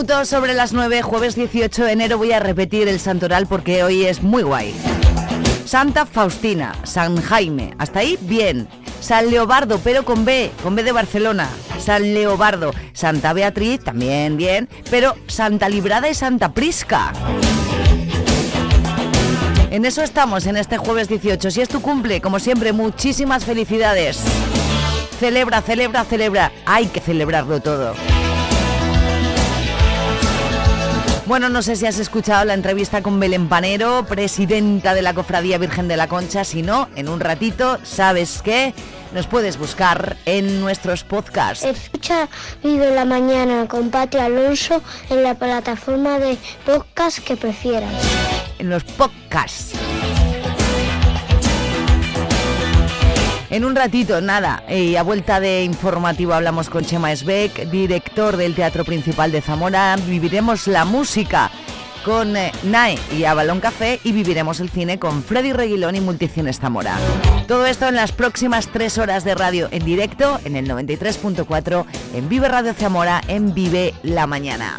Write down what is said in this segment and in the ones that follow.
Un minuto sobre las 9, jueves 18 de enero voy a repetir el santoral porque hoy es muy guay. Santa Faustina, San Jaime, hasta ahí bien. San Leobardo, pero con B, con B de Barcelona. San Leobardo, Santa Beatriz, también bien, pero Santa Librada y Santa Prisca. En eso estamos en este jueves 18. Si es tu cumple, como siempre, muchísimas felicidades. Celebra, celebra, celebra. Hay que celebrarlo todo. Bueno, no sé si has escuchado la entrevista con Belén Panero, presidenta de la Cofradía Virgen de la Concha. Si no, en un ratito, ¿sabes qué? Nos puedes buscar en nuestros podcasts. Escucha Vive la Mañana con Pati Alonso en la plataforma de podcast que prefieras. En los podcasts. En un ratito, nada, y a vuelta de informativo hablamos con Chema Esbeck, director del Teatro Principal de Zamora. Viviremos la música con eh, NAE y Avalon Café y viviremos el cine con Freddy Reguilón y Multicines Zamora. Todo esto en las próximas tres horas de radio en directo en el 93.4 en Vive Radio Zamora en Vive la Mañana.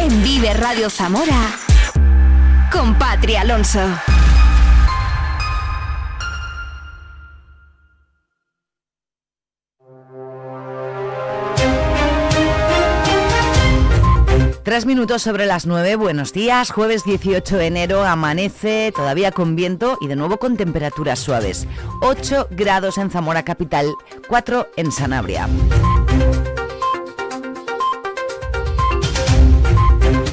en Vive Radio Zamora con Patria Alonso. Tres minutos sobre las nueve, buenos días, jueves 18 de enero, amanece todavía con viento y de nuevo con temperaturas suaves. 8 grados en Zamora Capital, 4 en Sanabria.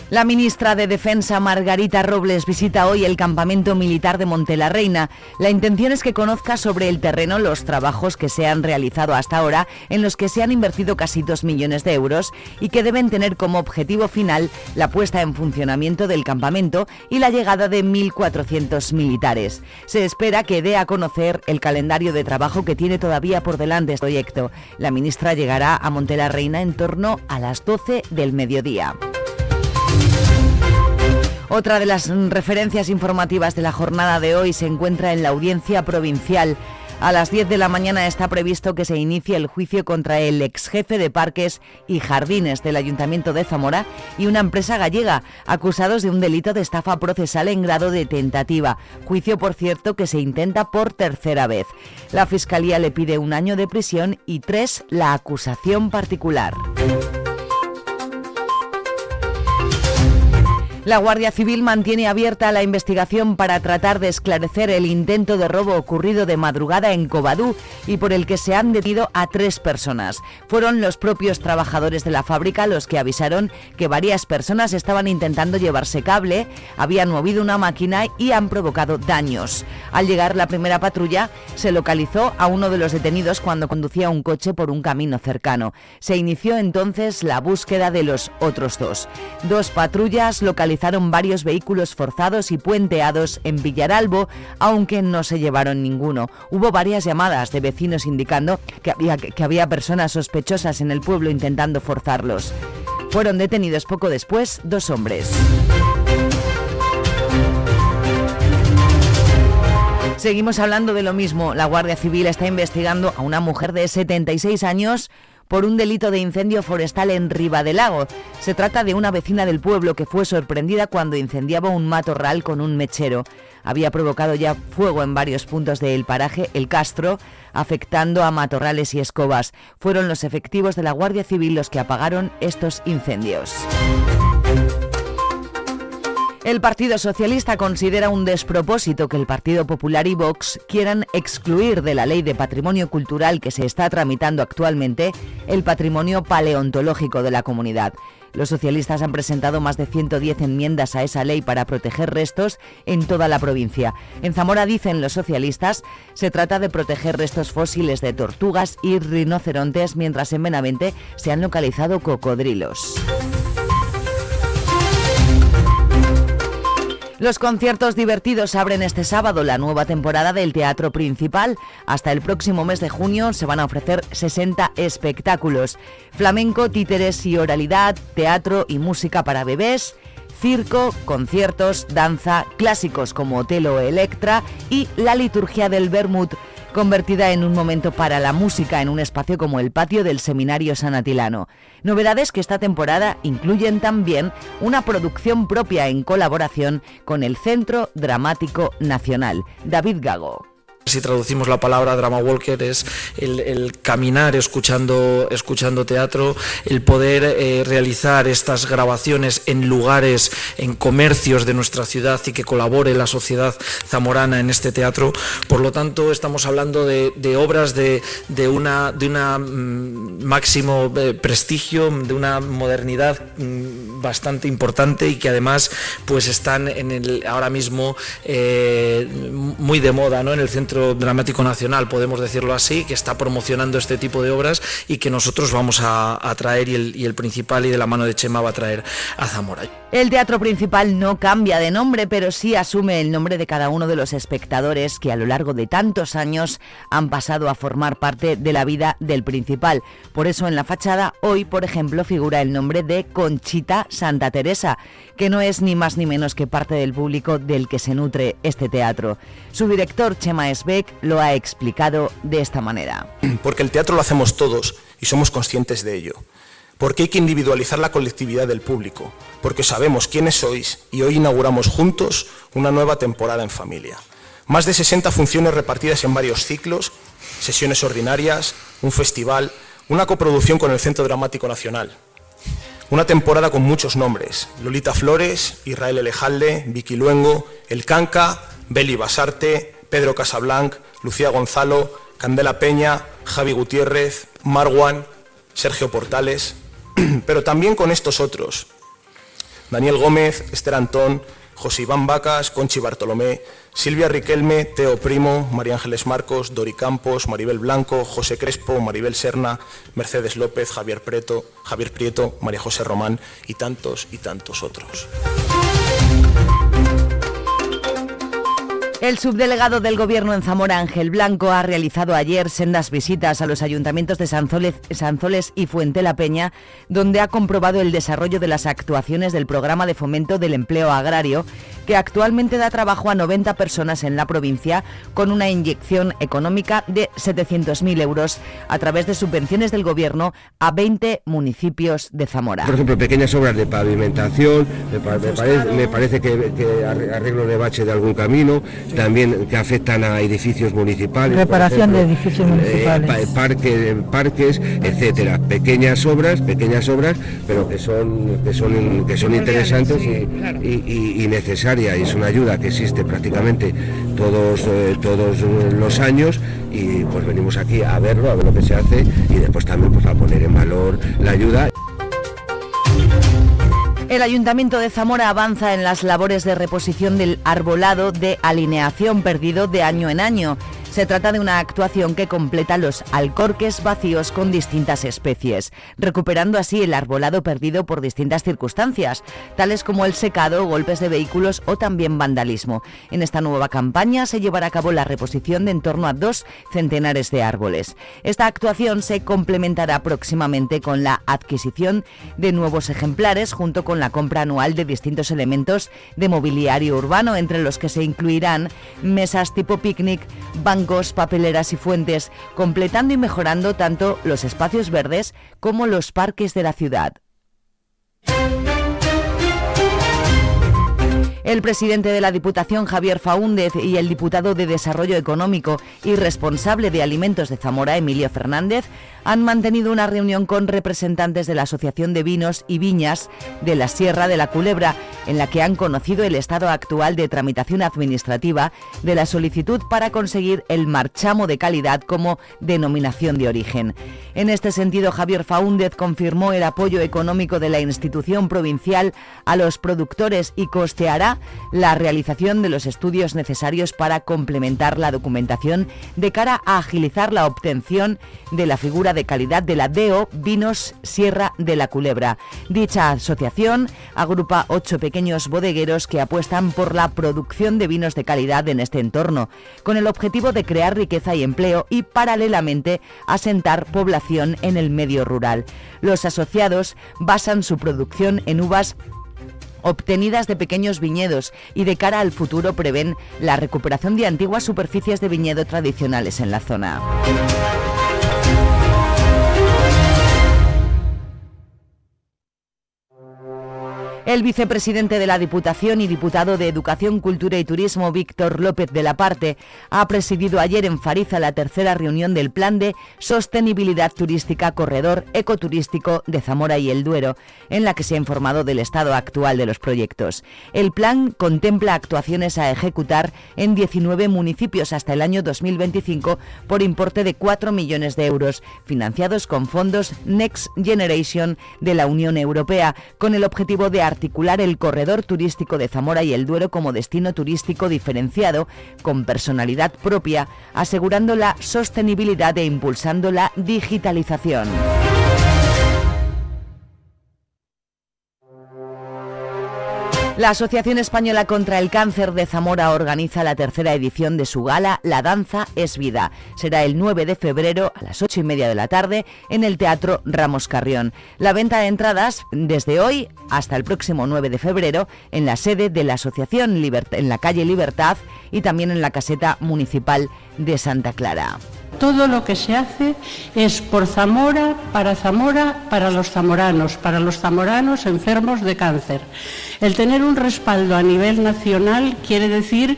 La ministra de Defensa, Margarita Robles, visita hoy el campamento militar de Montelarreina. La intención es que conozca sobre el terreno los trabajos que se han realizado hasta ahora, en los que se han invertido casi 2 millones de euros y que deben tener como objetivo final la puesta en funcionamiento del campamento y la llegada de 1.400 militares. Se espera que dé a conocer el calendario de trabajo que tiene todavía por delante este proyecto. La ministra llegará a Montelarreina en torno a las 12 del mediodía. Otra de las referencias informativas de la jornada de hoy se encuentra en la audiencia provincial. A las 10 de la mañana está previsto que se inicie el juicio contra el ex jefe de parques y jardines del Ayuntamiento de Zamora y una empresa gallega, acusados de un delito de estafa procesal en grado de tentativa. Juicio, por cierto, que se intenta por tercera vez. La Fiscalía le pide un año de prisión y tres la acusación particular. La Guardia Civil mantiene abierta la investigación para tratar de esclarecer el intento de robo ocurrido de madrugada en Covadú y por el que se han detenido a tres personas. Fueron los propios trabajadores de la fábrica los que avisaron que varias personas estaban intentando llevarse cable, habían movido una máquina y han provocado daños. Al llegar la primera patrulla, se localizó a uno de los detenidos cuando conducía un coche por un camino cercano. Se inició entonces la búsqueda de los otros dos. Dos patrullas localizaron varios vehículos forzados y puenteados en Villaralbo, aunque no se llevaron ninguno. Hubo varias llamadas de vecinos indicando que había, que había personas sospechosas en el pueblo intentando forzarlos. Fueron detenidos poco después dos hombres. Seguimos hablando de lo mismo. La Guardia Civil está investigando a una mujer de 76 años por un delito de incendio forestal en Lago. Se trata de una vecina del pueblo que fue sorprendida cuando incendiaba un matorral con un mechero. Había provocado ya fuego en varios puntos del paraje El Castro, afectando a matorrales y escobas. Fueron los efectivos de la Guardia Civil los que apagaron estos incendios. El Partido Socialista considera un despropósito que el Partido Popular y Vox quieran excluir de la ley de patrimonio cultural que se está tramitando actualmente el patrimonio paleontológico de la comunidad. Los socialistas han presentado más de 110 enmiendas a esa ley para proteger restos en toda la provincia. En Zamora, dicen los socialistas, se trata de proteger restos fósiles de tortugas y rinocerontes, mientras en Benavente se han localizado cocodrilos. Los conciertos divertidos abren este sábado la nueva temporada del Teatro Principal. Hasta el próximo mes de junio se van a ofrecer 60 espectáculos. Flamenco, títeres y oralidad, teatro y música para bebés circo, conciertos, danza, clásicos como Otelo Electra y la liturgia del Bermud convertida en un momento para la música en un espacio como el patio del Seminario San Atilano. Novedades que esta temporada incluyen también una producción propia en colaboración con el Centro Dramático Nacional. David Gago. Si traducimos la palabra drama walker es el, caminar escuchando, escuchando teatro, el poder eh, realizar estas grabaciones en lugares, en comercios de nuestra ciudad y que colabore la sociedad zamorana en este teatro. Por lo tanto, estamos hablando de, obras de, una, de una mm, máximo eh, prestigio, de una modernidad mm, bastante importante y que además pues están en el, ahora mismo eh, muy de moda ¿no? en el centro Dramático Nacional, podemos decirlo así, que está promocionando este tipo de obras y que nosotros vamos a, traer y el, y el principal y de la mano de Chema va a traer a Zamora. El teatro principal no cambia de nombre, pero sí asume el nombre de cada uno de los espectadores que a lo largo de tantos años han pasado a formar parte de la vida del principal. Por eso en la fachada hoy, por ejemplo, figura el nombre de Conchita Santa Teresa, que no es ni más ni menos que parte del público del que se nutre este teatro. Su director, Chema Esbeck, lo ha explicado de esta manera. Porque el teatro lo hacemos todos y somos conscientes de ello porque hay que individualizar la colectividad del público, porque sabemos quiénes sois y hoy inauguramos juntos una nueva temporada en familia. Más de 60 funciones repartidas en varios ciclos, sesiones ordinarias, un festival, una coproducción con el Centro Dramático Nacional. Una temporada con muchos nombres, Lolita Flores, Israel Elejalde, Vicky Luengo, El Canca, Beli Basarte, Pedro Casablanc, Lucía Gonzalo, Candela Peña, Javi Gutiérrez, Marwan, Sergio Portales, pero también con estos otros. Daniel Gómez, Esther Antón, José Iván Vacas, Conchi Bartolomé, Silvia Riquelme, Teo Primo, María Ángeles Marcos, Dori Campos, Maribel Blanco, José Crespo, Maribel Serna, Mercedes López, Javier Javier Prieto, María José Román y tantos y tantos otros. El subdelegado del Gobierno en Zamora, Ángel Blanco, ha realizado ayer sendas visitas a los ayuntamientos de Sanzoles, y Fuente la Peña, donde ha comprobado el desarrollo de las actuaciones del programa de fomento del empleo agrario, que actualmente da trabajo a 90 personas en la provincia, con una inyección económica de 700.000 euros a través de subvenciones del Gobierno a 20 municipios de Zamora. Por ejemplo, pequeñas obras de pavimentación, me, parece, que, que arreglo de bache de algún camino, también que afectan a edificios municipales. Reparación de edificios eh, municipales. parques, etcétera. Pequeñas obras, pequeñas obras, pero que son, que son, que son interesantes y, necesarias. Y es una ayuda que existe prácticamente todos, eh, todos los años y pues venimos aquí a verlo, a ver lo que se hace y después también pues a poner en valor la ayuda. El Ayuntamiento de Zamora avanza en las labores de reposición del arbolado de alineación perdido de año en año. Se trata de una actuación que completa los alcorques vacíos con distintas especies, recuperando así el arbolado perdido por distintas circunstancias, tales como el secado, golpes de vehículos o también vandalismo. En esta nueva campaña se llevará a cabo la reposición de en torno a dos centenares de árboles. Esta actuación se complementará próximamente con la adquisición de nuevos ejemplares junto con la compra anual de distintos elementos de mobiliario urbano, entre los que se incluirán mesas tipo picnic, bancos papeleras y fuentes, completando y mejorando tanto los espacios verdes como los parques de la ciudad. El presidente de la Diputación, Javier Faúndez, y el diputado de Desarrollo Económico y responsable de Alimentos de Zamora, Emilio Fernández, han mantenido una reunión con representantes de la Asociación de Vinos y Viñas de la Sierra de la Culebra, en la que han conocido el estado actual de tramitación administrativa de la solicitud para conseguir el marchamo de calidad como denominación de origen. En este sentido, Javier Faúndez confirmó el apoyo económico de la institución provincial a los productores y costeará la realización de los estudios necesarios para complementar la documentación de cara a agilizar la obtención de la figura de calidad de la DEO Vinos Sierra de la Culebra. Dicha asociación agrupa ocho pequeños bodegueros que apuestan por la producción de vinos de calidad en este entorno, con el objetivo de crear riqueza y empleo y paralelamente asentar población en el medio rural. Los asociados basan su producción en uvas obtenidas de pequeños viñedos y de cara al futuro prevén la recuperación de antiguas superficies de viñedo tradicionales en la zona. El vicepresidente de la Diputación y diputado de Educación, Cultura y Turismo, Víctor López de la Parte, ha presidido ayer en Fariza la tercera reunión del Plan de Sostenibilidad Turística Corredor Ecoturístico de Zamora y el Duero, en la que se ha informado del estado actual de los proyectos. El plan contempla actuaciones a ejecutar en 19 municipios hasta el año 2025 por importe de 4 millones de euros, financiados con fondos Next Generation de la Unión Europea, con el objetivo de articular el corredor turístico de Zamora y el Duero como destino turístico diferenciado, con personalidad propia, asegurando la sostenibilidad e impulsando la digitalización. La Asociación Española contra el Cáncer de Zamora organiza la tercera edición de su gala La Danza es Vida. Será el 9 de febrero a las 8 y media de la tarde en el Teatro Ramos Carrión. La venta de entradas desde hoy hasta el próximo 9 de febrero en la sede de la Asociación en la calle Libertad y también en la caseta municipal de Santa Clara. Todo lo que se hace es por Zamora, para Zamora, para los zamoranos, para los zamoranos enfermos de cáncer. El tener un respaldo a nivel nacional quiere decir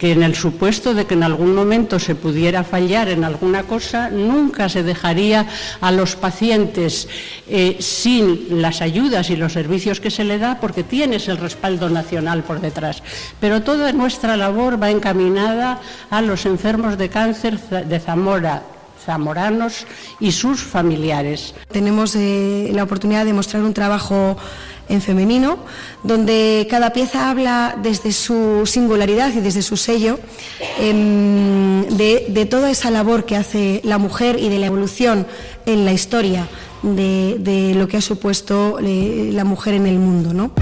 que en el supuesto de que en algún momento se pudiera fallar en alguna cosa, nunca se dejaría a los pacientes eh, sin las ayudas y los servicios que se le da porque tienes el respaldo nacional por detrás. Pero toda nuestra labor va encaminada a los enfermos de cáncer de Zamora, zamoranos y sus familiares. Tenemos eh, la oportunidad de mostrar un trabajo en femenino, donde cada pieza habla desde su singularidad y desde su sello em, de, toda esa labor que hace la mujer y de la evolución en la historia de, lo que ha supuesto eh, la mujer en el mundo. ¿no?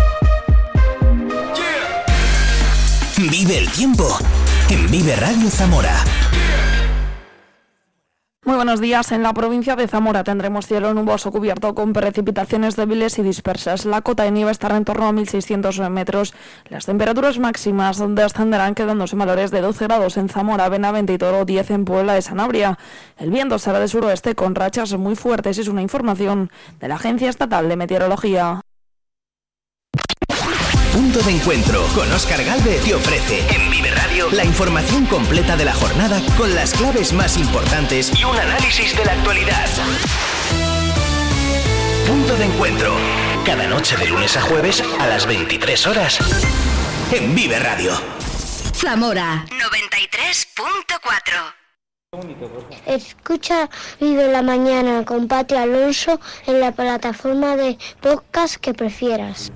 Vive el tiempo en Vive Radio Zamora. Buenos días. En la provincia de Zamora tendremos cielo nuboso cubierto con precipitaciones débiles y dispersas. La cota de nieve estará en torno a 1.600 metros. Las temperaturas máximas descenderán quedándose valores de 12 grados en Zamora, Benavente y Toro, 10 en Puebla de Sanabria. El viento será de suroeste con rachas muy fuertes. Es una información de la Agencia Estatal de Meteorología. Punto de encuentro con Oscar Galvez te ofrece en Vive Radio la información completa de la jornada con las claves más importantes y un análisis de la actualidad. Punto de encuentro. Cada noche de lunes a jueves a las 23 horas en Vive Radio. Zamora 93.4 Escucha Vive la Mañana con Pati Alonso en la plataforma de podcast que prefieras.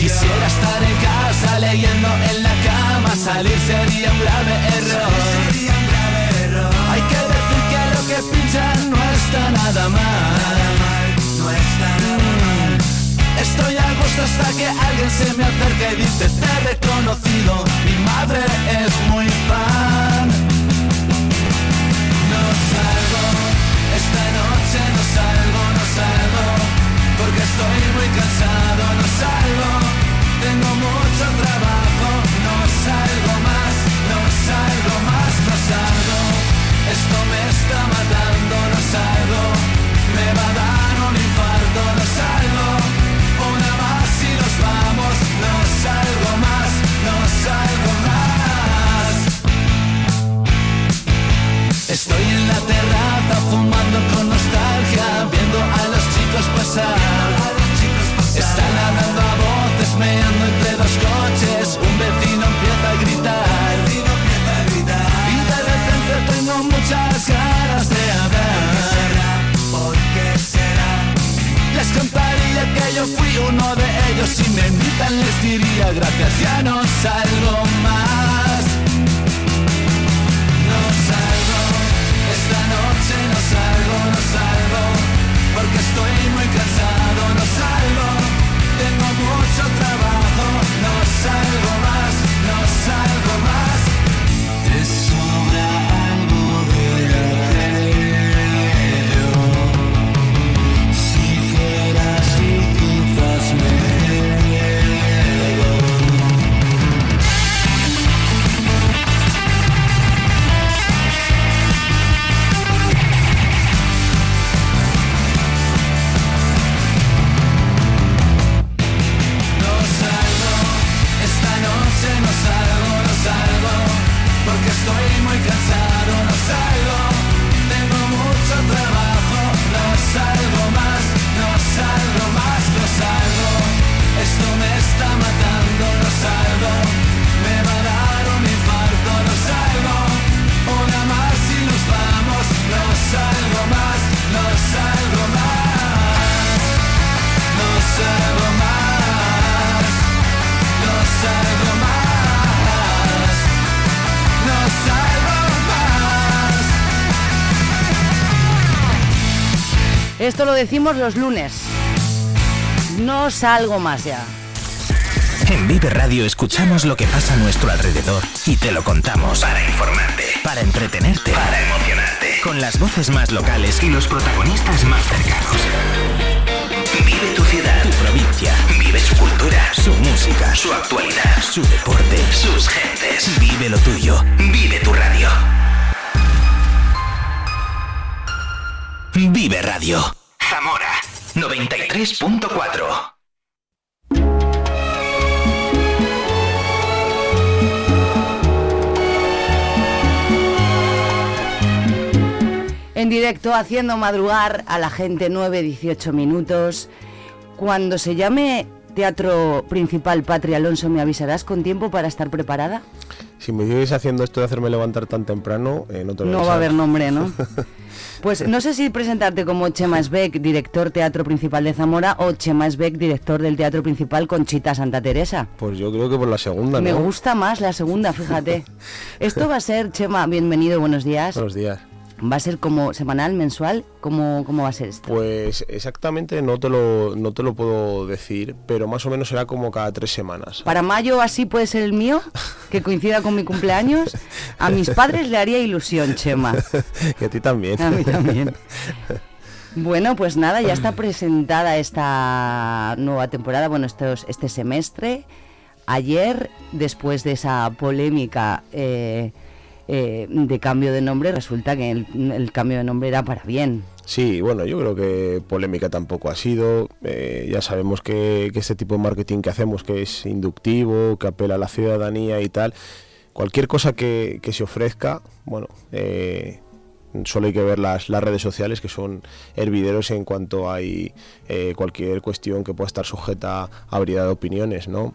Quisiera estar en casa leyendo en la cama salir sería un grave error. No está nada mal. No está nada mal. Estoy a gusto hasta que alguien se me acerque y dice te he reconocido. Mi madre es muy fan. No salgo, esta noche no salgo, no salgo, porque estoy muy cansado, no salgo, tengo mucho trabajo, terraza fumando con nostalgia, viendo a los chicos pasar. Están hablando a voces, meando entre dos coches. Un vecino empieza a gritar. Y de repente tengo muchas ganas de hablar. ¿Por qué será? Les contaría que yo fui uno de ellos. Si me invitan les diría gracias, ya no salgo más. Estoy muy cansado, no salgo, tengo mucho trabajo, no salgo Esto lo decimos los lunes. No salgo más ya. En Vive Radio escuchamos lo que pasa a nuestro alrededor y te lo contamos. Para informarte, para entretenerte, para emocionarte. Con las voces más locales y los protagonistas más cercanos. Vive tu ciudad, tu provincia. Vive su cultura, su música, su actualidad, su deporte, sus gentes. Vive lo tuyo. Vive tu radio. Vive Radio. Zamora 93.4. En directo, haciendo madrugar a la gente 9-18 minutos. Cuando se llame Teatro Principal Patria Alonso, ¿me avisarás con tiempo para estar preparada? Si me sigues haciendo esto de hacerme levantar tan temprano, eh, no te lo No va a haber nombre, ¿no? Pues no sé si presentarte como Chema Sbeck, director Teatro Principal de Zamora, o Chema Sbeck, director del Teatro Principal Conchita Santa Teresa. Pues yo creo que por la segunda, Me ¿no? gusta más la segunda, fíjate. Esto va a ser, Chema, bienvenido, buenos días. Buenos días. ¿Va a ser como semanal, mensual? ¿Cómo, cómo va a ser esto? Pues exactamente no te lo no te lo puedo decir, pero más o menos será como cada tres semanas. Para mayo así puede ser el mío, que coincida con mi cumpleaños. A mis padres le haría ilusión, Chema. y a ti también. A mí también. Bueno, pues nada, ya está presentada esta nueva temporada, bueno, estos, este semestre. Ayer, después de esa polémica eh, eh, de cambio de nombre, resulta que el, cambio de nombre era para bien. Sí, bueno, yo creo que polémica tampoco ha sido. Eh, ya sabemos que, este tipo de marketing que hacemos, que es inductivo, que apela a la ciudadanía y tal, cualquier cosa que, que se ofrezca, bueno, eh, solo hay que ver las, las redes sociales que son hervideros en cuanto hay eh, cualquier cuestión que pueda estar sujeta a variedad de opiniones, ¿no?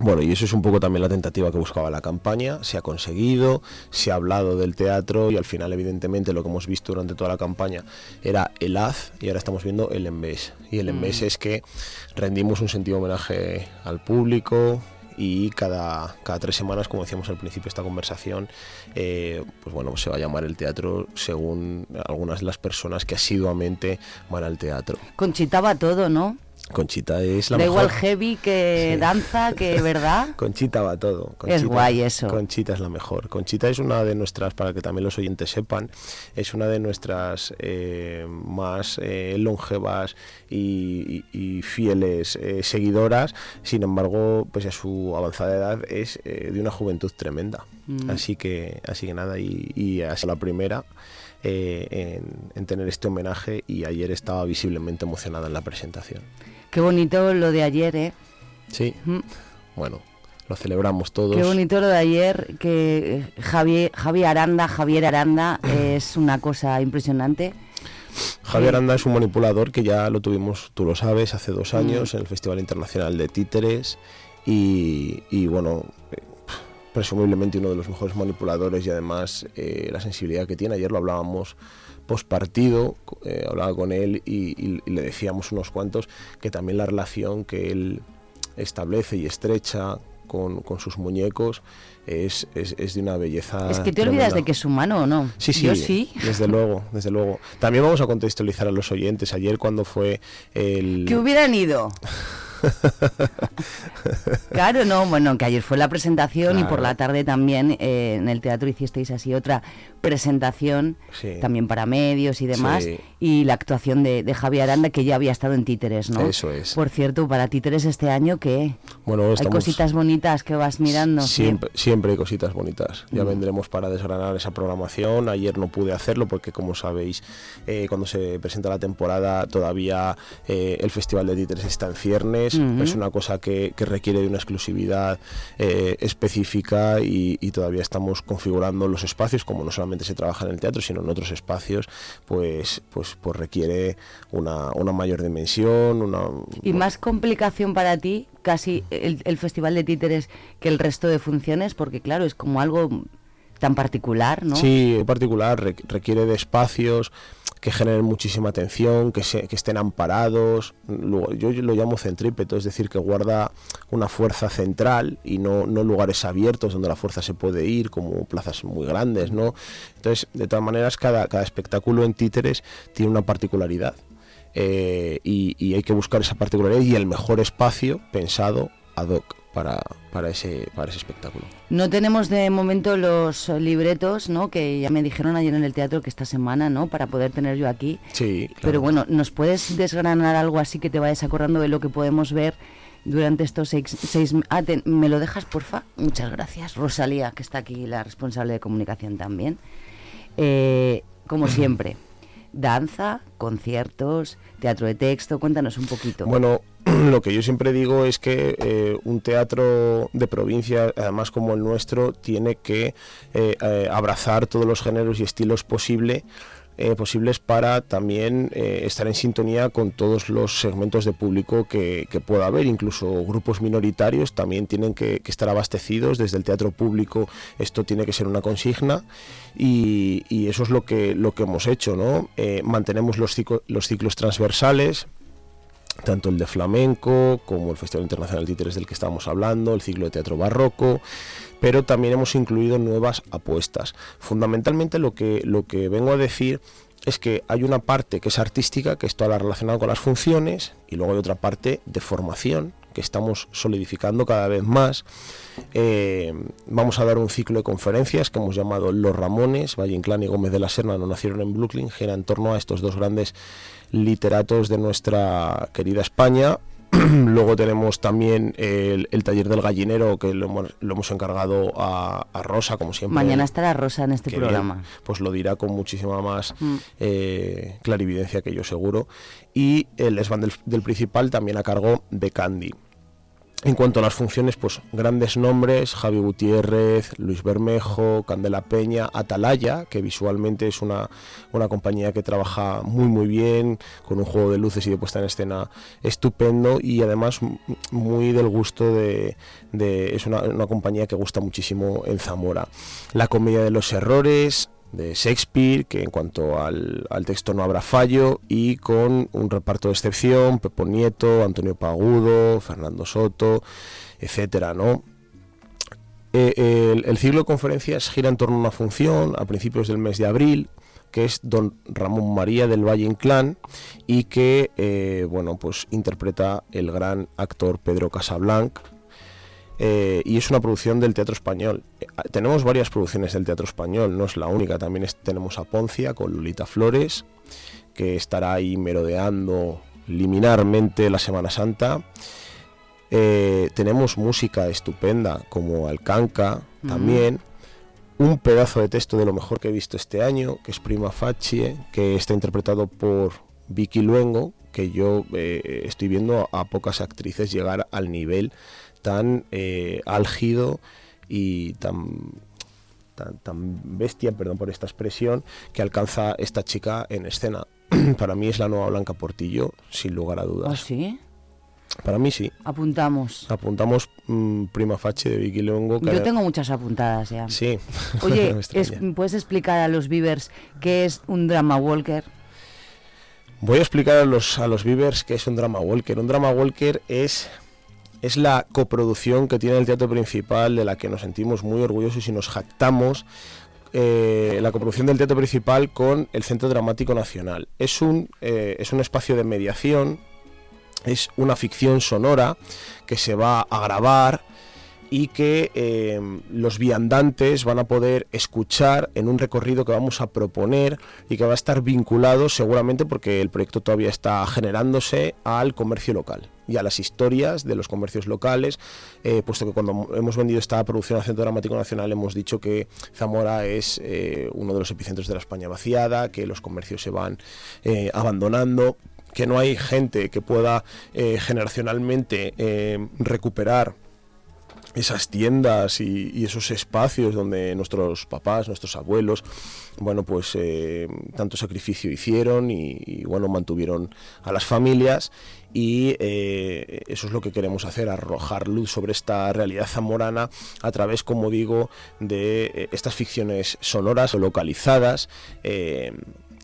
Bueno, y eso es un poco también la tentativa que buscaba la campaña. Se ha conseguido, se ha hablado del teatro y al final, evidentemente, lo que hemos visto durante toda la campaña era el haz y ahora estamos viendo el embés. Y el embés Mm. es que rendimos un sentido homenaje al público y cada, cada tres semanas, como decíamos al principio de esta conversación, eh, pues bueno, se va a llamar el teatro según algunas de las personas que asiduamente van al teatro. Conchita va todo, ¿no? Conchita es la da mejor. igual heavy que danza, que verdad. Conchita va todo. Es guay eso. Conchita es la mejor. Conchita es una de nuestras, para que también los oyentes sepan, es una de nuestras eh, más eh, longevas y, y- y fieles eh, seguidoras. Sin embargo, pese a su avanzada edad, es eh, de una juventud tremenda. Mm. Así que, así que nada, y, y la primera. eh, en, en tener este homenaje y ayer estaba visiblemente emocionada en la presentación. Qué bonito lo de ayer, ¿eh? Sí, Mm. bueno, lo celebramos todos. Qué bonito lo de ayer, que eh, Javier, Javier Aranda, Javier Aranda es una cosa impresionante. Javier Aranda es un manipulador que ya lo tuvimos, tú lo sabes, hace dos años en el Festival Internacional de Títeres y, y, bueno, eh, presumiblemente uno de los mejores manipuladores y además eh, la sensibilidad que tiene. Ayer lo hablábamos post partido, hablaba con él y, y- y le decíamos unos cuantos que también la relación que él establece y estrecha con, con sus muñecos es, es- es de una belleza. es que te olvidas de que es humano o no. Sí, sí, Yo sí. desde luego, desde luego. También vamos a contextualizar a los oyentes. Ayer cuando fue el... Que hubieran ido. Claro, no, bueno, que ayer fue la presentación y por la tarde también eh, en el teatro hicisteis así otra presentación, Sí. también para medios y demás, Sí. y la actuación de, de Javier Aranda, que ya había estado en Títeres, ¿no? Eso es. Por cierto, para Títeres este año, ¿qué? Bueno, Hay cositas bonitas que vas mirando. sí. Siempre, siempre hay cositas bonitas. Ya Mm. vendremos para desgranar esa programación. Ayer no pude hacerlo porque, como sabéis, eh, cuando se presenta la temporada todavía eh, el Festival de Títeres está en ciernes. Es una cosa que, que requiere de una exclusividad eh, específica y, y todavía estamos configurando los espacios, como no solamente se trabaja en el teatro, sino en otros espacios, pues, pues, pues requiere una, una mayor dimensión, una, Y más complicación para ti, casi el, el Festival de Títeres, que el resto de funciones, porque claro, es como algo tan particular, ¿no? Sí, particular re- requiere de espacios que generen muchísima atención, que, se- que estén amparados. Yo, lo llamo centrípeto, es decir, que guarda una fuerza central y no, lugares abiertos donde la fuerza se puede ir, como plazas muy grandes, ¿no? Entonces, de todas maneras, cada, cada espectáculo en títeres tiene una particularidad. eh, y, y hay que buscar esa particularidad y el mejor espacio pensado ad hoc para, para, ese, para ese espectáculo. No tenemos de momento los libretos, ¿no? Que ya me dijeron ayer en el teatro que esta semana, ¿no? Para poder tener yo aquí. Sí, claro. Pero bueno, ¿nos puedes desgranar algo así que te vayas acordando de lo que podemos ver durante estos seis... seis ah, te- ¿me lo dejas, porfa? Muchas gracias. Rosalía, que está aquí, la responsable de comunicación también. Eh, como siempre, danza, conciertos, teatro de texto, cuéntanos un poquito. Bueno, lo que yo siempre digo es que eh, un teatro de provincia, además como el nuestro, tiene que eh, eh, abrazar todos los géneros y estilos posible, eh, posibles para también eh, estar en sintonía con todos los segmentos de público que, pueda haber. Incluso grupos minoritarios también tienen que, estar abastecidos. Desde el teatro público esto tiene que ser una consigna y, eso es lo que, lo que hemos hecho. ¿no? Eh, mantenemos los, cico- los ciclos transversales tanto el de flamenco como el Festival Internacional de Títeres del que estábamos hablando, el ciclo de teatro barroco, pero también hemos incluido nuevas apuestas. Fundamentalmente lo que, lo que vengo a decir es que hay una parte que es artística, que es toda la relacionada con las funciones, y luego hay otra parte de formación, que estamos solidificando cada vez más. Eh, vamos a dar un ciclo de conferencias que hemos llamado Los Ramones, Valle Inclán y Gómez de la Serna no nacieron en Brooklyn, gira en torno a estos dos grandes literatos de nuestra querida España. Luego tenemos también el, el taller del gallinero que lo hemos, lo hemos encargado a, a Rosa, como siempre. Mañana estará Rosa en este bien. programa. Pues lo dirá con muchísima más Mm. eh, clarividencia que yo seguro. Y el esban del, del principal también a cargo de Candy. En cuanto a las funciones, pues grandes nombres, Javi Gutiérrez, Luis Bermejo, Candela Peña, Atalaya, que visualmente es una, una compañía que trabaja muy muy bien, con un juego de luces y de puesta en escena estupendo y además muy del gusto de... de- es una, una compañía que gusta muchísimo en Zamora. La comedia de los errores, de Shakespeare, que en cuanto al, al, texto no habrá fallo, y con un reparto de excepción, Pepo Nieto, Antonio Pagudo, Fernando Soto, etcétera, ¿no? Eh, el, ciclo de conferencias gira en torno a una función a principios del mes de abril, que es don Ramón María del Valle Inclán y que eh, bueno pues interpreta el gran actor Pedro Casablanc eh, y es una producción del teatro español. Eh, tenemos varias producciones del teatro español, no es la única, también es, tenemos a Poncia con Lolita Flores, que estará ahí merodeando liminarmente la Semana Santa. Eh, tenemos música estupenda como Alcanca también. Un pedazo de texto de lo mejor que he visto este año, que es Prima Facie, que está interpretado por Vicky Luengo, que yo eh, estoy viendo a pocas actrices llegar al nivel tan eh, álgido y tan, tan, tan, bestia, perdón por esta expresión, que alcanza esta chica en escena. Para mí es la nueva Blanca Portillo, sin lugar a dudas. ¿Oh, sí? Para mí sí. Apuntamos. Apuntamos mmm, Prima Facie de Vicky Longo. Yo tengo muchas apuntadas ya. Sí. Oye, es, ¿puedes explicar a los Beavers qué es un drama walker? Voy a explicar a los, a los Beavers qué es un drama walker. Un drama walker es es la coproducción que tiene el teatro principal, de la que nos sentimos muy orgullosos y nos jactamos. Eh, la coproducción del teatro principal con el Centro Dramático Nacional. Es un, eh, es un espacio de mediación, es una ficción sonora que se va a grabar y que eh, los viandantes van a poder escuchar en un recorrido que vamos a proponer y que va a estar vinculado seguramente porque el proyecto todavía está generándose al comercio local y a las historias de los comercios locales, eh, puesto que cuando hemos vendido esta producción al Centro Dramático Nacional hemos dicho que Zamora es eh, uno de los epicentros de la España vaciada, que los comercios se van abandonando que no hay gente que pueda generacionalmente recuperar esas tiendas y, esos espacios donde nuestros papás, nuestros abuelos, bueno, pues eh, tanto sacrificio hicieron y, y, bueno, mantuvieron a las familias y eh, eso es lo que queremos hacer, arrojar luz sobre esta realidad zamorana a través, como digo, de eh, estas ficciones sonoras o localizadas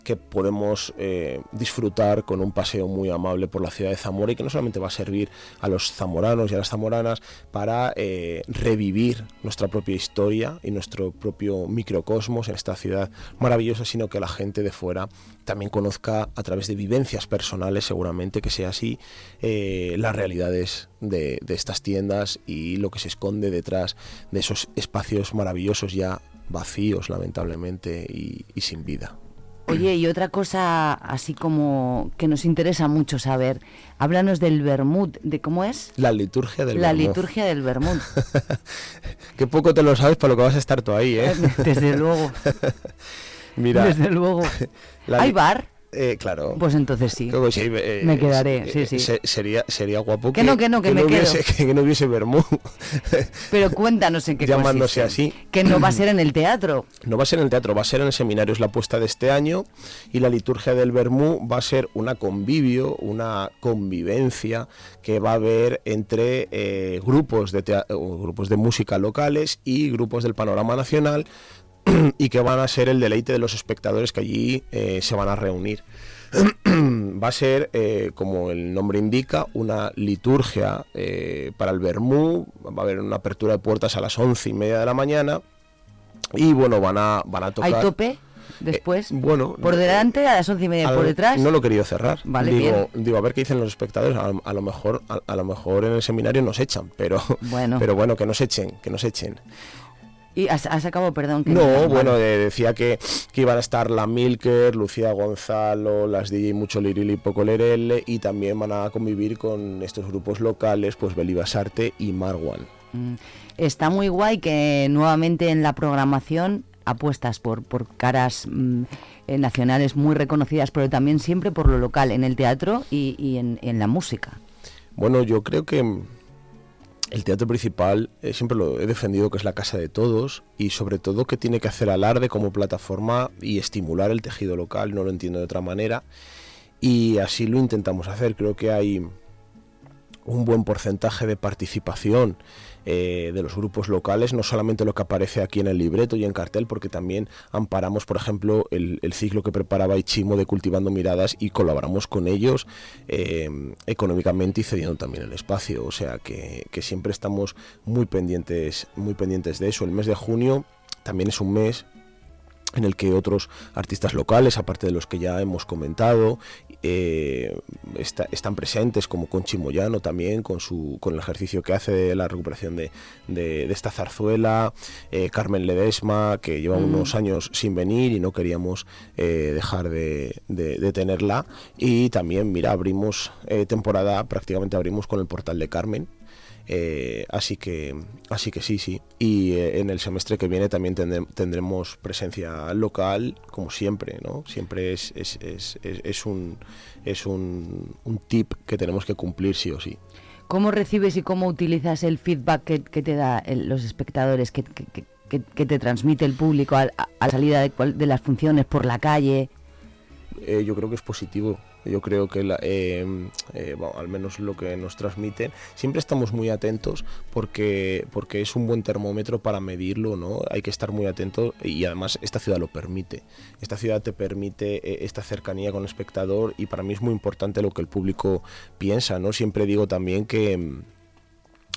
que podemos eh, disfrutar con un paseo muy amable por la ciudad de Zamora y que no solamente va a servir a los zamoranos y a las zamoranas para eh, revivir nuestra propia historia y nuestro propio microcosmos en esta ciudad maravillosa, sino que la gente de fuera también conozca a través de vivencias personales, seguramente que sea así, eh, las realidades de, estas tiendas y lo que se esconde detrás de esos espacios maravillosos ya vacíos, lamentablemente, y sin vida. Oye, y otra cosa así como que nos interesa mucho saber, háblanos del Bermud, ¿de cómo es? La liturgia del La liturgia del Bermud. Qué poco te lo sabes para lo que vas a estar tú ahí, ¿eh? Desde luego. Mira. Desde luego. ¿Hay bar? Eh, claro. Pues entonces sí. Eh, me quedaré, sí, sí. Se, sería, sería guapo que, que, no, que no, que, que me no quedo. hubiese, que, no hubiese Bermú. Pero cuéntanos en qué Llamándose consiste. así. Que no va a ser en el teatro. No va a ser en el teatro, va a ser en el seminario, es la apuesta de este año. Y la liturgia del Bermú va a ser una convivio, una convivencia que va a haber entre eh, grupos, de grupos de música locales y grupos del panorama nacional y que van a ser el deleite de los espectadores que allí eh, se van a reunir. Va a ser, eh, como el nombre indica, una liturgia eh, para el Bermú, va a haber una apertura de puertas a las once y media de la mañana y bueno, van a, van a tocar... ¿Hay tope? Después, eh, bueno, por delante a las once y media, por detrás. No lo he querido cerrar. Vale, digo, bien. digo, a ver qué dicen los espectadores. A, a lo mejor, a, a, lo mejor en el seminario nos echan, pero bueno, pero bueno, que nos echen, que nos echen. Y has, has acabado, perdón. Que no, no bueno, eh, decía que, que, iban a estar la Milker, Lucía Gonzalo, las DJ Mucho Liril y Poco Lerelle, y también van a convivir con estos grupos locales, pues Belibasarte y Marwan. Mm, está muy guay que nuevamente en la programación apuestas por, por caras mmm, eh, nacionales muy reconocidas, pero también siempre por lo local, en el teatro y, y en, en la música. Bueno, yo creo que el teatro principal eh, siempre lo he defendido que es la casa de todos y sobre todo que tiene que hacer alarde como plataforma y estimular el tejido local, no lo entiendo de otra manera y así lo intentamos hacer. Creo que hay un buen porcentaje de participación eh, de los grupos locales, no solamente lo que aparece aquí en el libreto y en cartel, porque también amparamos, por ejemplo, el, ciclo que preparaba Ichimo de Cultivando Miradas y colaboramos con ellos eh, económicamente y cediendo también el espacio. O sea que, que siempre estamos muy pendientes, muy pendientes de eso. El mes de junio también es un mes en el que otros artistas locales, aparte de los que ya hemos comentado, eh, están presentes, como Conchi Moyano también, con, su, con el ejercicio que hace de la recuperación de, esta zarzuela, eh, Carmen Ledesma, que lleva mm. unos años sin venir y no queríamos eh, dejar de, de, tenerla, y también, mira, abrimos temporada, prácticamente abrimos con el portal de Carmen, eh, así que así que sí, sí. Y eh, en el semestre que viene también tendremos presencia local, como siempre, ¿no? Siempre es, es, es, es un, es un, un, tip que tenemos que cumplir sí o sí. ¿Cómo recibes y cómo utilizas el feedback que, que te da los espectadores, que, que, que, te transmite el público a, la salida de, de las funciones por la calle? Eh, yo creo que es positivo yo creo que em, eh, al menos lo que nos transmiten, siempre estamos muy atentos porque, porque es un buen termómetro para medirlo, ¿no? Hay que estar muy atentos y además esta ciudad lo permite. Esta ciudad te permite eh, esta cercanía con el espectador y para mí es muy importante lo que el público piensa, ¿no? Siempre digo también que em,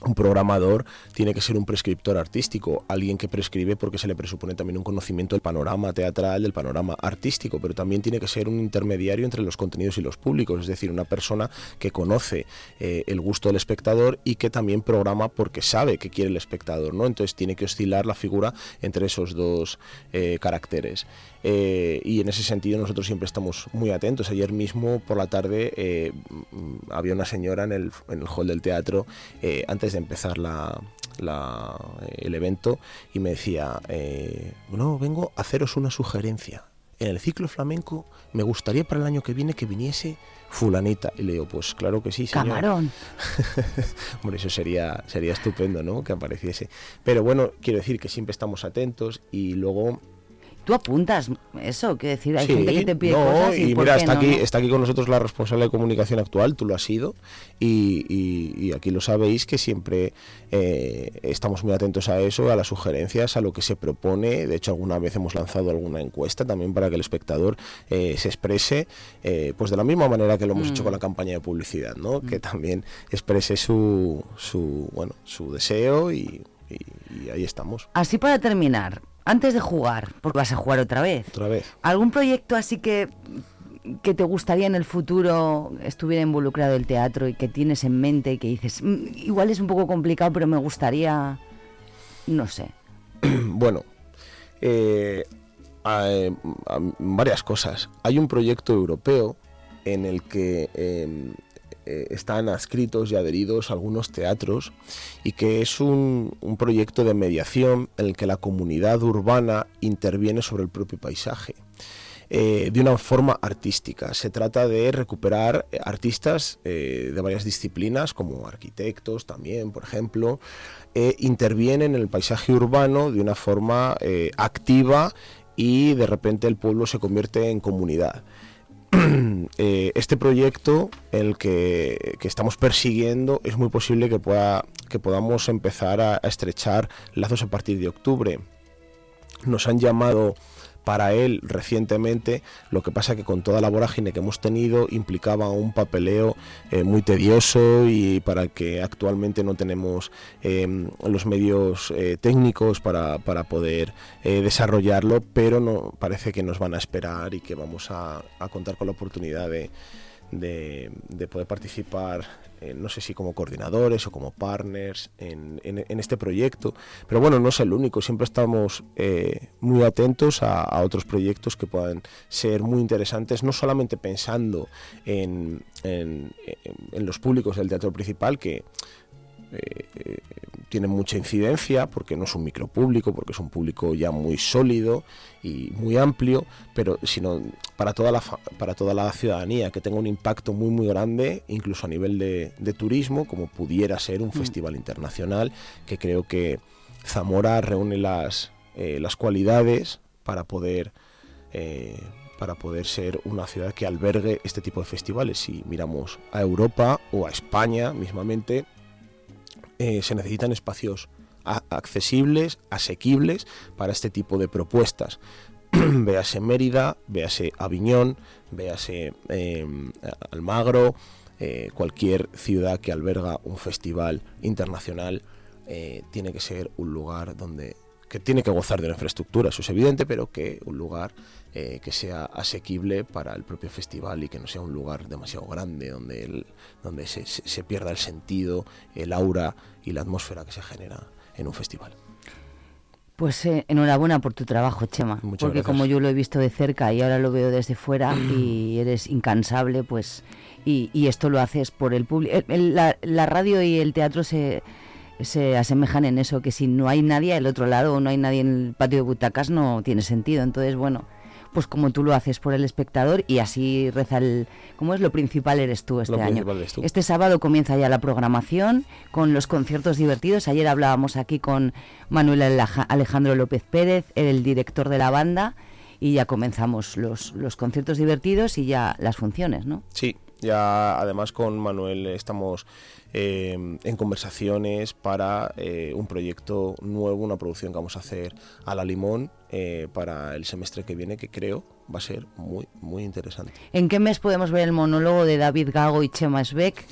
un programador tiene que ser un prescriptor artístico, alguien que prescribe porque se le presupone también un conocimiento del panorama teatral, del panorama artístico, pero también tiene que ser un intermediario entre los contenidos y los públicos, es decir, una persona que conoce eh, el gusto del espectador y que también programa porque sabe que quiere el espectador, ¿no? Entonces tiene que oscilar la figura entre esos dos eh, caracteres. Eh, y en ese sentido nosotros siempre estamos muy atentos. Ayer mismo por la tarde eh, mm, había una señora en el, en el hall del teatro eh, antes de empezar la, el evento y me decía, no, vengo a haceros una sugerencia. En el ciclo flamenco me gustaría para el año que viene que viniese fulanita. Y le digo, pues claro que sí, señor. Camarón. Hombre, eso sería, sería estupendo, ¿no? Que apareciese. Pero bueno, quiero decir que siempre estamos atentos y luego tú apuntas eso, que decir, hay gente que te pide cosas y, mira, está aquí, está aquí con nosotros la responsable de comunicación actual, tú lo has sido, y, aquí lo sabéis que siempre eh, estamos muy atentos a eso, a las sugerencias, a lo que se propone. De hecho, alguna vez hemos lanzado alguna encuesta también para que el espectador eh, se exprese, eh, pues de la misma manera que lo hemos hecho con la mm. campaña de publicidad, ¿no? Que mm. también exprese su, su, bueno, su deseo y ahí estamos. Así para terminar, antes de jugar, porque vas a jugar otra vez. Otra vez. ¿Algún proyecto así que, que te gustaría en el futuro estuviera involucrado el teatro y que tienes en mente y que dices, mm, igual es un poco complicado, pero me gustaría, no sé? bueno, eh, varias cosas. Hay un proyecto europeo en el que em, eh, están adscritos y adheridos algunos teatros y que es un, proyecto de mediación en el que la comunidad urbana interviene sobre el propio paisaje. Eh, de una forma artística. Se trata de recuperar artistas eh, de varias disciplinas, como arquitectos también, por ejemplo, intervienen en el paisaje urbano de una forma activa y de repente el pueblo se convierte en comunidad. Eh, este proyecto, el que, estamos persiguiendo, es muy posible que, pueda, que podamos empezar a estrechar lazos a partir de octubre. Nos han llamado para él recientemente, lo que pasa que con toda la vorágine que hemos tenido implicaba un papeleo eh, muy tedioso y para que actualmente no tenemos em, los medios eh, técnicos para, poder eh, desarrollarlo, pero no parece que nos van a esperar y que vamos a, a contar con la oportunidad de de, poder participar, eh, no sé si como coordinadores o como partners en, este proyecto. Pero bueno, no es el único, siempre estamos eh, muy atentos a, otros proyectos que puedan ser muy interesantes, no solamente pensando en, en los públicos del teatro principal, que eh, tiene mucha incidencia porque no es un micro público, porque es un público ya muy sólido y muy amplio, pero sino para toda la, para toda la ciudadanía, que tenga un impacto muy muy grande, incluso a nivel de, turismo, como pudiera ser un mm. festival internacional, que creo que Zamora reúne las, eh, las cualidades para poder eh, para poder ser una ciudad que albergue este tipo de festivales. Si miramos a Europa o a España mismamente, eh, se necesitan espacios accesibles, asequibles para este tipo de propuestas. véase Mérida, véase Aviñón, véase em, Almagro, eh, cualquier ciudad que alberga un festival internacional eh, tiene que ser un lugar donde que tiene que gozar de la infraestructura, eso es evidente, pero que un lugar eh, que sea asequible para el propio festival y que no sea un lugar demasiado grande donde, donde se, se, pierda el sentido, el aura y la atmósfera que se genera en un festival. Pues eh, enhorabuena por tu trabajo, Chema. porque como yo lo he visto de cerca y ahora lo veo desde fuera y eres incansable, pues y, y esto lo haces por el público. La, la radio y el teatro se se asemejan en eso, que si no hay nadie al otro lado o no hay nadie en el patio de butacas no tiene sentido. Entonces, bueno, pues como tú lo haces por el espectador y así reza el... ¿Cómo es? Lo principal eres tú este año. Este sábado comienza ya la programación con los conciertos divertidos. Ayer hablábamos aquí con Manuel Alejandro López Pérez, el director de la banda, y ya comenzamos los, los conciertos divertidos y ya las funciones, ¿no? Sí, ya además con Manuel estamos eh, en conversaciones para eh, un proyecto nuevo, una producción que vamos a hacer a la limón eh, para el semestre que viene, que creo va a ser muy, muy interesante. ¿En qué mes podemos ver el monólogo de David Gago y Chema Sbeck?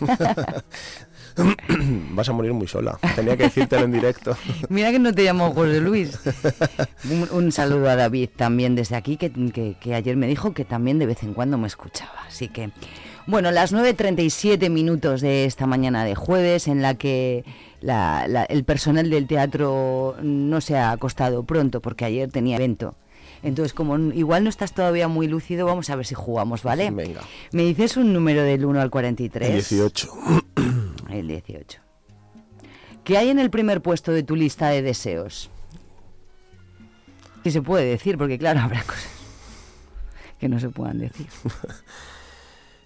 Vas a morir muy sola. Tenía que decírtelo en directo. Mira que no te llamo José Luis. Un, saludo a David también desde aquí, que, que, ayer me dijo que también de vez en cuando me escuchaba. Así que bueno, las 9.37 minutos de esta mañana de jueves en la que el personal del teatro no se ha acostado pronto porque ayer tenía evento. Entonces, como igual no estás todavía muy lúcido, vamos a ver si jugamos, ¿vale? Venga. Me dices un número del 1 al 43. El 18. El 18. ¿Qué hay en el primer puesto de tu lista de deseos? Si se puede decir, porque claro, habrá cosas que no se puedan decir.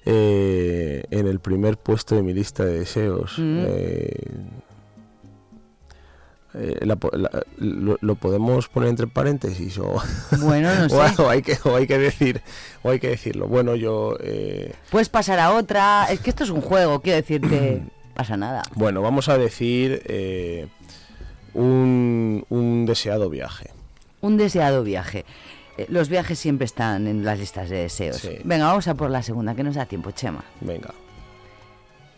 Eh, en el primer puesto de mi lista de deseos. Mm. Eh, eh, lo, podemos poner entre paréntesis o bueno no sé. hay que hay que decir o hay que decirlo bueno yo puedes pasar a otra es que esto es un juego quiero decirte pasa nada bueno vamos a decir un, un deseado viaje un deseado viaje eh, los viajes siempre están en las listas de deseos. Venga, vamos a por la segunda, que nos da tiempo, Chema. Venga.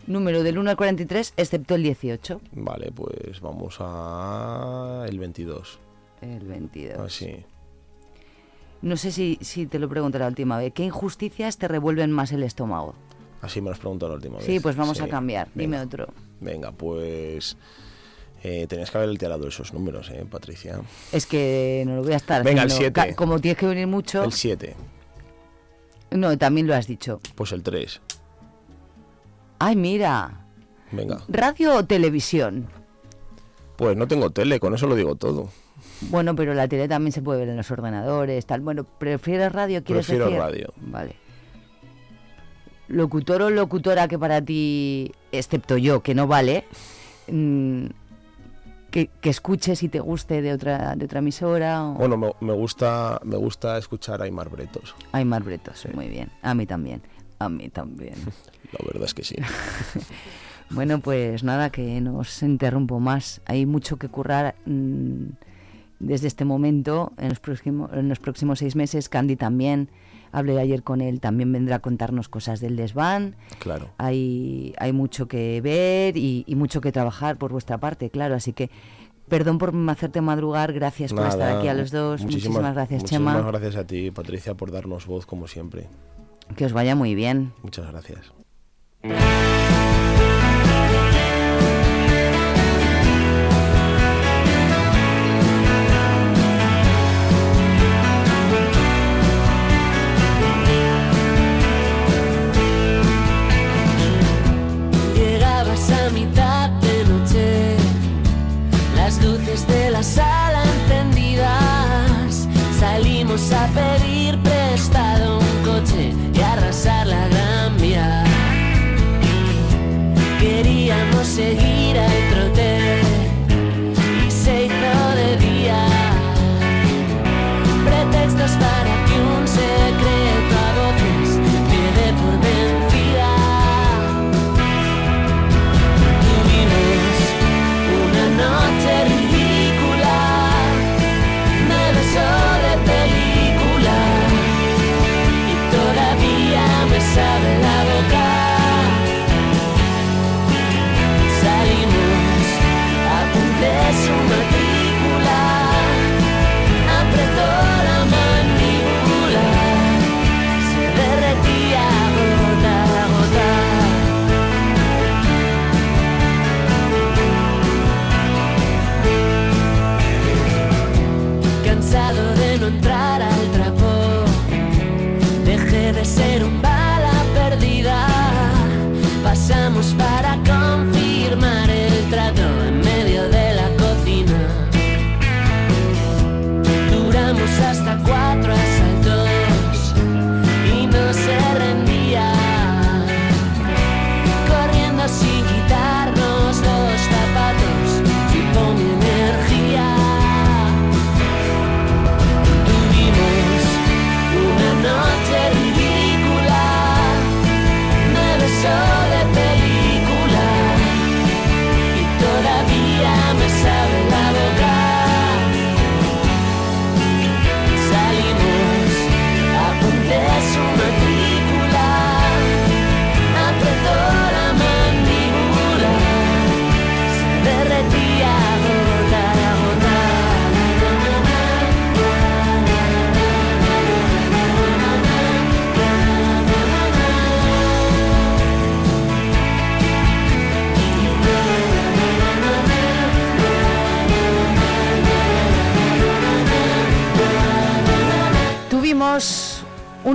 Número del 1 al 43, excepto el 18. Vale, pues vamos a el 22. El 22. Así. No sé si, si te lo pregunto la última vez. ¿Qué injusticias te revuelven más el estómago? Así me lo has preguntado la última vez. Sí, pues vamos a cambiar. Dime otro. Venga, pues eh, tenías que haber alterado esos números, ¿eh, Patricia? Es que no lo voy a estar Venga, el 7. Como tienes que venir mucho... El 7. No, también lo has dicho. Pues el 3. Ay, mira. Venga. ¿Radio o televisión? Pues no tengo tele, con eso lo digo todo. Bueno, pero la tele también se puede ver en los ordenadores, tal. Bueno, ¿prefieres radio, quieres Prefiero radio. Vale. Locutor o locutora que para ti, excepto yo, que no vale, mm, que, escuches y te guste de otra, de otra emisora? Bueno, me, gusta, me gusta escuchar a Aymar Bretos. Aymar Bretos, muy bien. A mí también. A mí también. La verdad es que sí. bueno, pues nada, que no os interrumpo más. Hay mucho que currar mm, desde este momento. En los, próximos, en los próximos seis meses, Candy también hablé ayer con él, también vendrá a contarnos cosas del desván. Claro. Hay, hay mucho que ver y, mucho que trabajar por vuestra parte, claro. Así que perdón por hacerte madrugar, gracias por estar aquí a los dos. Muchísimas, gracias, Chema. Muchísimas gracias a ti, Patricia, por darnos voz como siempre. Que os vaya muy bien. Muchas gracias. A pedir prestado un coche y arrasar la gran vía. Queríamos seguir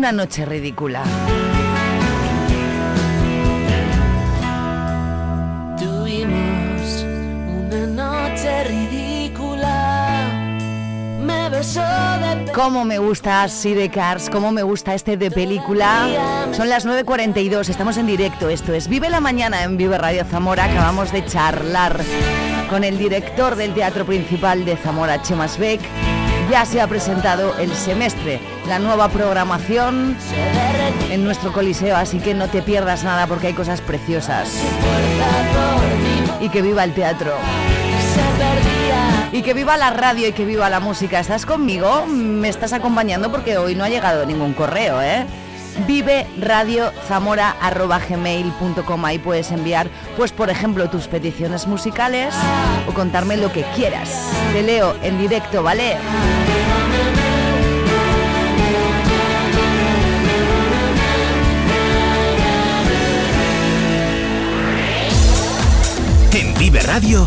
Una noche ridícula. Tuvimos una noche ridícula. Me besó de Cómo me gusta Cars, cómo me gusta este de película. Son las 9.42, estamos en directo. Esto es Vive la Mañana en Vive Radio Zamora. Acabamos de charlar con el director del Teatro Principal de Zamora, Chemas Beck. Ya se ha presentado el semestre, la nueva programación en nuestro coliseo, así que no te pierdas nada porque hay cosas preciosas. Y que viva el teatro. Y que viva la radio y que viva la música. ¿Estás conmigo? Me estás acompañando porque hoy no ha llegado ningún correo, ¿eh? Vive Radio Zamora gmail.com Ahí puedes enviar, pues por ejemplo, tus peticiones musicales o contarme lo que quieras. Te leo en directo, ¿vale? En Vive Radio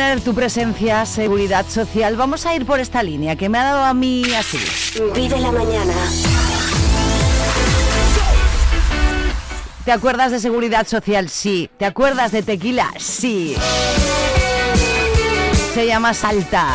tener tu presencia, seguridad social. Vamos a ir por esta línea que me ha dado a mí así. Vive la mañana. ¿Te acuerdas de seguridad social? Sí. ¿Te acuerdas de tequila? Sí. Se llama Salta.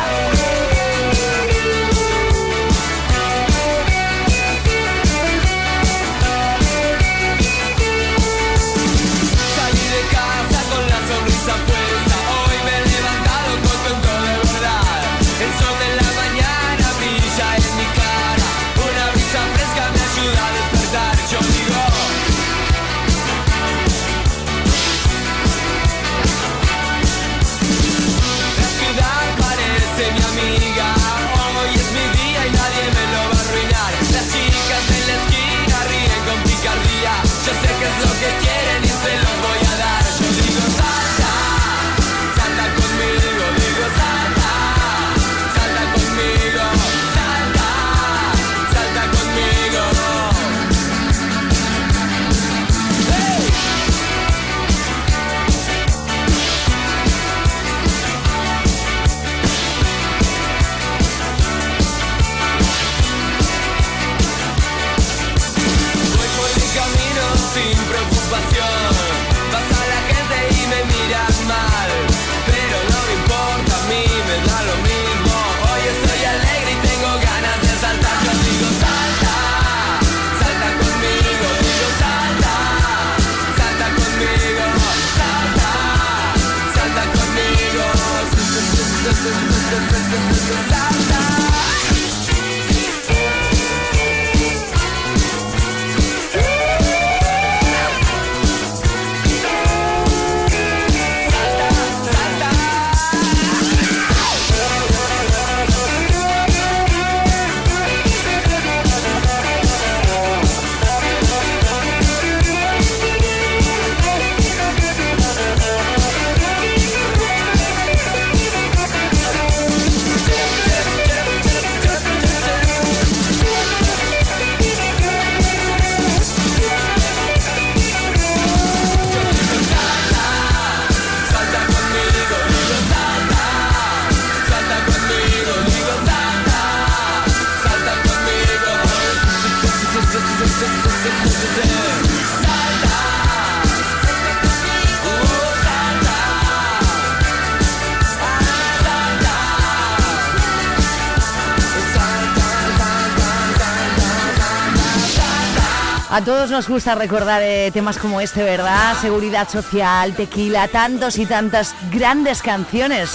todos nos gusta recordar eh, temas como este, ¿verdad? Seguridad social, tequila, tantos y tantas grandes canciones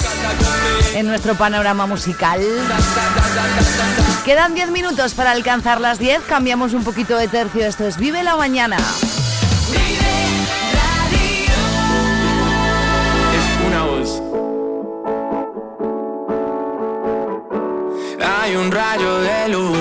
en nuestro panorama musical. Quedan 10 minutos para alcanzar las 10, cambiamos un poquito de tercio, esto es Vive la Mañana. Es una voz. Hay un rayo de luz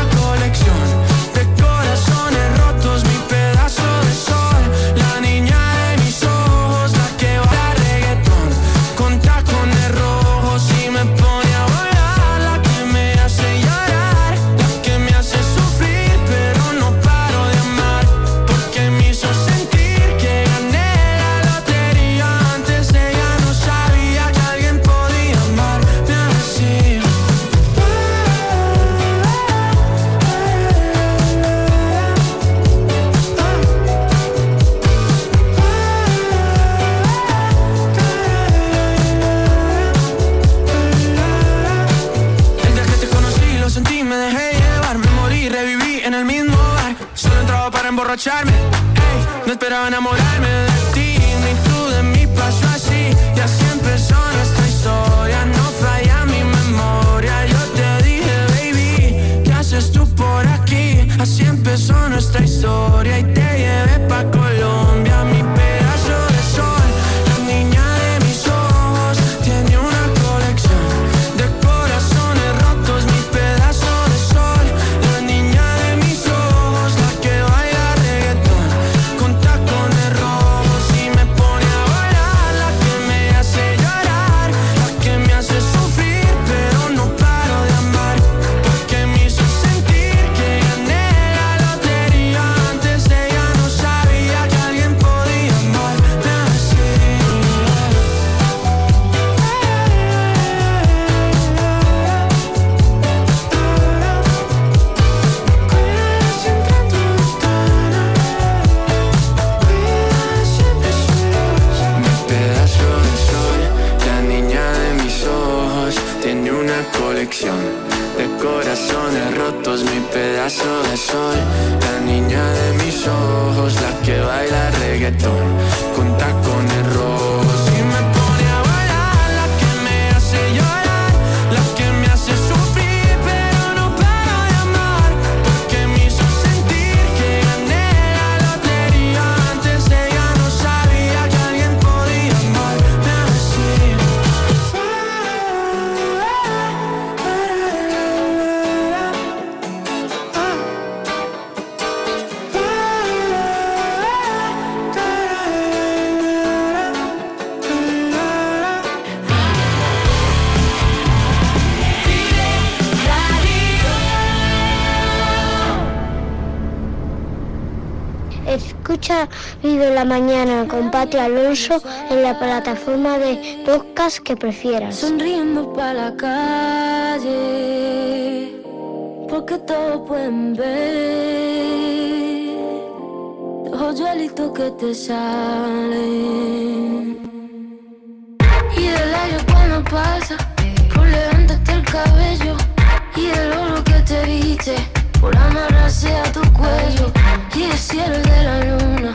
dan na la mañana con Pati Alonso en la plataforma de podcast que prefieras. Sonriendo para la calle, porque todo pueden ver. Joyuelito que te sale. Y del aire cuando pasa, por levantarte el cabello. Y del oro que te viste, por amarrarse a tu cuello. Y el cielo de la luna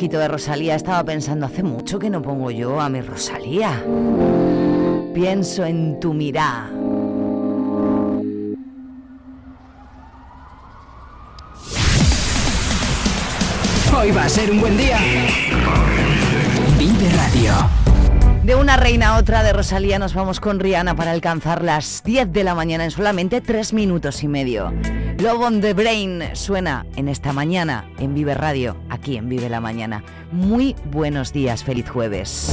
poquito de Rosalía. Estaba pensando, hace mucho que no pongo yo a mi Rosalía. Pienso en tu mirada. Hoy va a ser un buen día. Vive Radio. De una reina a otra de Rosalía nos vamos con Rihanna para alcanzar las 10 de la mañana en solamente 3 minutos y medio. Love on the Brain suena en esta mañana en Vive Radio, aquí en Vive la Mañana. Muy buenos días, feliz jueves.